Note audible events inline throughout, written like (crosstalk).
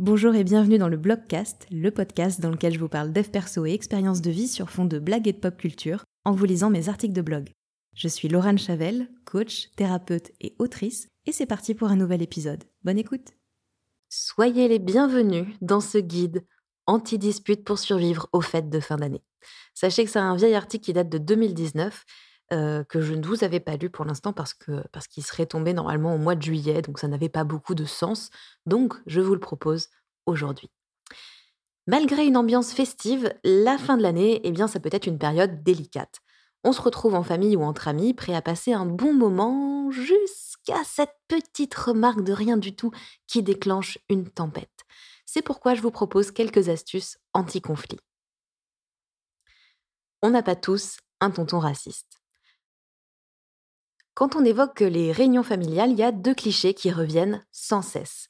Bonjour et bienvenue dans le Blogcast, le podcast dans lequel je vous parle dev perso et expériences de vie sur fond de blagues et de pop culture en vous lisant mes articles de blog. Je suis Laurent Chavel, coach, thérapeute et autrice, et c'est parti pour un nouvel épisode. Bonne écoute Soyez les bienvenus dans ce guide anti-dispute pour survivre aux fêtes de fin d'année. Sachez que c'est un vieil article qui date de 2019 euh, que je ne vous avais pas lu pour l'instant parce que parce qu'il serait tombé normalement au mois de juillet, donc ça n'avait pas beaucoup de sens. Donc je vous le propose aujourd'hui. Malgré une ambiance festive, la fin de l'année, eh bien, ça peut être une période délicate. On se retrouve en famille ou entre amis, prêts à passer un bon moment jusqu'à cette petite remarque de rien du tout qui déclenche une tempête. C'est pourquoi je vous propose quelques astuces anti-conflit. On n'a pas tous un tonton raciste. Quand on évoque les réunions familiales, il y a deux clichés qui reviennent sans cesse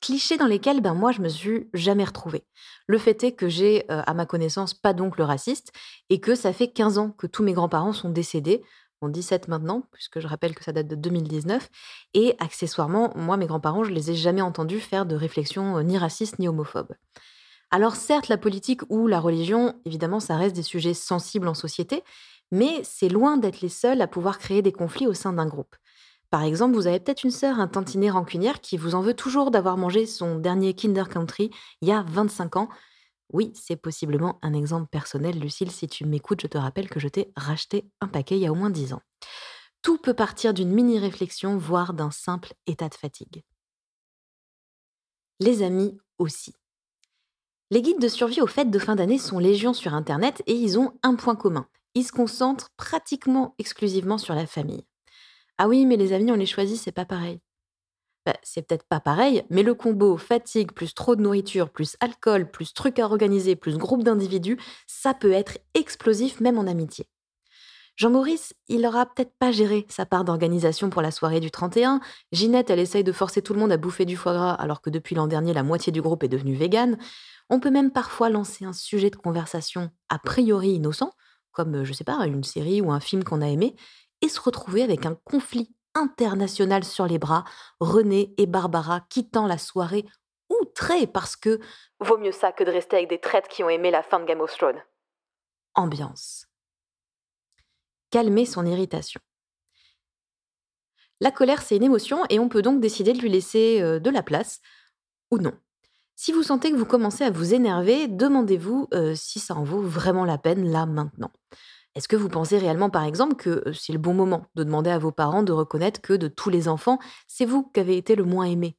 clichés dans lesquels ben, moi je me suis jamais retrouvée. Le fait est que j'ai euh, à ma connaissance pas d'oncle raciste et que ça fait 15 ans que tous mes grands-parents sont décédés, bon 17 maintenant puisque je rappelle que ça date de 2019 et accessoirement moi mes grands-parents je les ai jamais entendus faire de réflexion euh, ni raciste ni homophobe. Alors certes la politique ou la religion évidemment ça reste des sujets sensibles en société mais c'est loin d'être les seuls à pouvoir créer des conflits au sein d'un groupe. Par exemple, vous avez peut-être une sœur, un tantinet rancunière qui vous en veut toujours d'avoir mangé son dernier Kinder Country il y a 25 ans. Oui, c'est possiblement un exemple personnel, Lucille. Si tu m'écoutes, je te rappelle que je t'ai racheté un paquet il y a au moins 10 ans. Tout peut partir d'une mini-réflexion, voire d'un simple état de fatigue. Les amis aussi. Les guides de survie aux fêtes de fin d'année sont légion sur Internet et ils ont un point commun. Ils se concentrent pratiquement exclusivement sur la famille. Ah oui, mais les amis, on les choisit, c'est pas pareil. Bah, c'est peut-être pas pareil, mais le combo fatigue plus trop de nourriture, plus alcool, plus trucs à organiser, plus groupe d'individus, ça peut être explosif même en amitié. Jean-Maurice, il aura peut-être pas géré sa part d'organisation pour la soirée du 31. Ginette, elle essaye de forcer tout le monde à bouffer du foie gras alors que depuis l'an dernier, la moitié du groupe est devenue végane. On peut même parfois lancer un sujet de conversation a priori innocent, comme, je sais pas, une série ou un film qu'on a aimé, et se retrouver avec un conflit international sur les bras, René et Barbara quittant la soirée outrés parce que vaut mieux ça que de rester avec des traites qui ont aimé la fin de Game of Thrones. Ambiance. Calmer son irritation. La colère, c'est une émotion et on peut donc décider de lui laisser euh, de la place ou non. Si vous sentez que vous commencez à vous énerver, demandez-vous euh, si ça en vaut vraiment la peine là maintenant. Est-ce que vous pensez réellement, par exemple, que c'est le bon moment de demander à vos parents de reconnaître que de tous les enfants, c'est vous qui avez été le moins aimé?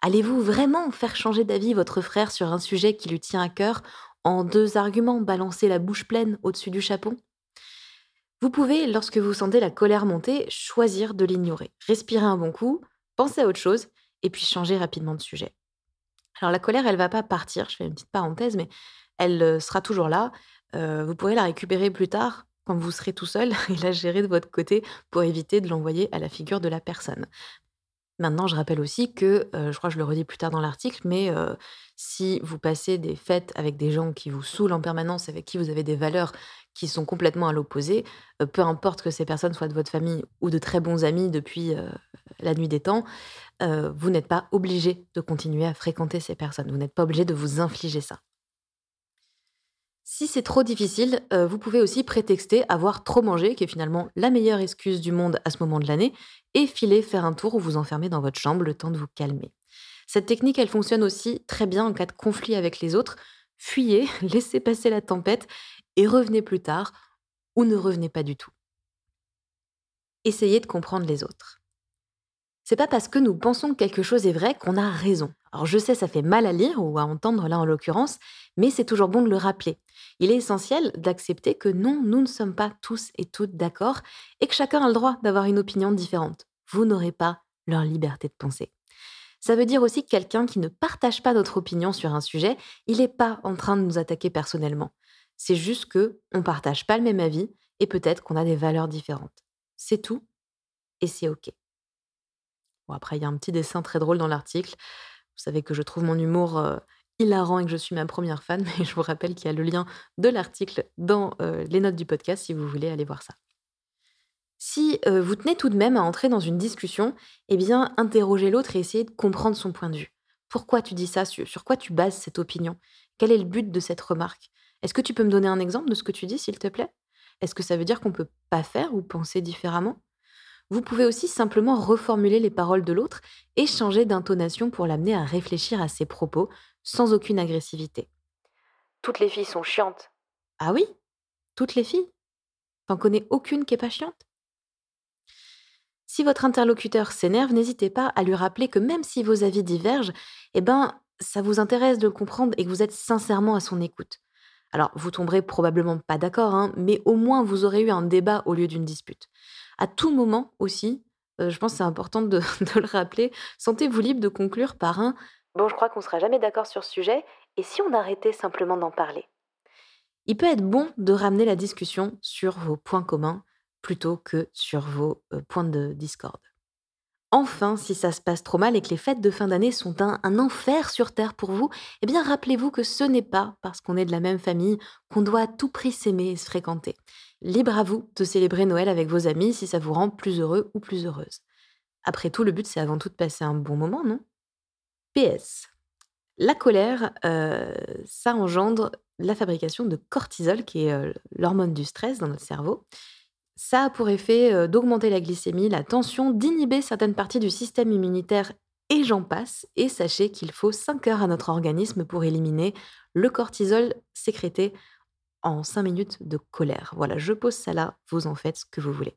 Allez-vous vraiment faire changer d'avis votre frère sur un sujet qui lui tient à cœur en deux arguments, balancer la bouche pleine au-dessus du chapeau? Vous pouvez, lorsque vous sentez la colère monter, choisir de l'ignorer, respirer un bon coup, penser à autre chose et puis changer rapidement de sujet. Alors la colère, elle va pas partir, je fais une petite parenthèse, mais elle sera toujours là. vous pourrez la récupérer plus tard quand vous serez tout seul (laughs) et la gérer de votre côté pour éviter de l'envoyer à la figure de la personne. Maintenant, je rappelle aussi que, je crois que je le redis plus tard dans l'article, mais si vous passez des fêtes avec des gens qui vous saoulent en permanence, avec qui vous avez des valeurs qui sont complètement à l'opposé, peu importe que ces personnes soient de votre famille ou de très bons amis depuis la nuit des temps, vous n'êtes pas obligé de continuer à fréquenter ces personnes. Vous n'êtes pas obligé de vous infliger ça. Si c'est trop difficile, euh, vous pouvez aussi prétexter avoir trop mangé, qui est finalement la meilleure excuse du monde à ce moment de l'année, et filer faire un tour ou vous enfermer dans votre chambre le temps de vous calmer. Cette technique, elle fonctionne aussi très bien en cas de conflit avec les autres. Fuyez, (laughs) laissez passer la tempête et revenez plus tard ou ne revenez pas du tout. Essayez de comprendre les autres. C'est pas parce que nous pensons que quelque chose est vrai qu'on a raison. Alors je sais, ça fait mal à lire ou à entendre là en l'occurrence, mais c'est toujours bon de le rappeler. Il est essentiel d'accepter que non, nous ne sommes pas tous et toutes d'accord et que chacun a le droit d'avoir une opinion différente. Vous n'aurez pas leur liberté de penser. Ça veut dire aussi que quelqu'un qui ne partage pas notre opinion sur un sujet, il n'est pas en train de nous attaquer personnellement. C'est juste que on partage pas le même avis et peut-être qu'on a des valeurs différentes. C'est tout et c'est OK. Bon, après, il y a un petit dessin très drôle dans l'article. Vous savez que je trouve mon humour euh, hilarant et que je suis ma première fan, (laughs) mais je vous rappelle qu'il y a le lien de l'article dans euh, les notes du podcast si vous voulez aller voir ça. Si euh, vous tenez tout de même à entrer dans une discussion, eh bien, interrogez l'autre et essayez de comprendre son point de vue. Pourquoi tu dis ça? Sur, quoi tu bases cette opinion? Quel est le but de cette remarque? Est-ce que tu peux me donner un exemple de ce que tu dis, s'il te plaît? Est-ce que ça veut dire qu'on ne peut pas faire ou penser différemment? Vous pouvez aussi simplement reformuler les paroles de l'autre et changer d'intonation pour l'amener à réfléchir à ses propos sans aucune agressivité. Toutes les filles sont chiantes. Ah oui? Toutes les filles? T'en connais aucune qui est pas chiante? Si votre interlocuteur s'énerve, n'hésitez pas à lui rappeler que même si vos avis divergent, eh ben, ça vous intéresse de le comprendre et que vous êtes sincèrement à son écoute. Alors, vous tomberez probablement pas d'accord, hein, mais au moins vous aurez eu un débat au lieu d'une dispute. À tout moment aussi, euh, je pense que c'est important de, (laughs) le rappeler, sentez-vous libre de conclure par un Bon, je crois qu'on sera jamais d'accord sur ce sujet, et si on arrêtait simplement d'en parler? Il peut être bon de ramener la discussion sur vos points communs, plutôt que sur vos points de discorde. Enfin, si ça se passe trop mal et que les fêtes de fin d'année sont un, enfer sur Terre pour vous, eh bien rappelez-vous que ce n'est pas parce qu'on est de la même famille qu'on doit à tout prix s'aimer et se fréquenter. Libre à vous de célébrer Noël avec vos amis si ça vous rend plus heureux ou plus heureuse. Après tout, le but c'est avant tout de passer un bon moment, non? PS. La colère, ça engendre la fabrication de cortisol, qui est l'hormone du stress dans notre cerveau. Ça a pour effet euh, d'augmenter la glycémie, la tension, d'inhiber certaines parties du système immunitaire et j'en passe. Et sachez qu'il faut 5 heures à notre organisme pour éliminer le cortisol sécrété en 5 minutes de colère. Voilà, je pose ça là, vous en faites ce que vous voulez.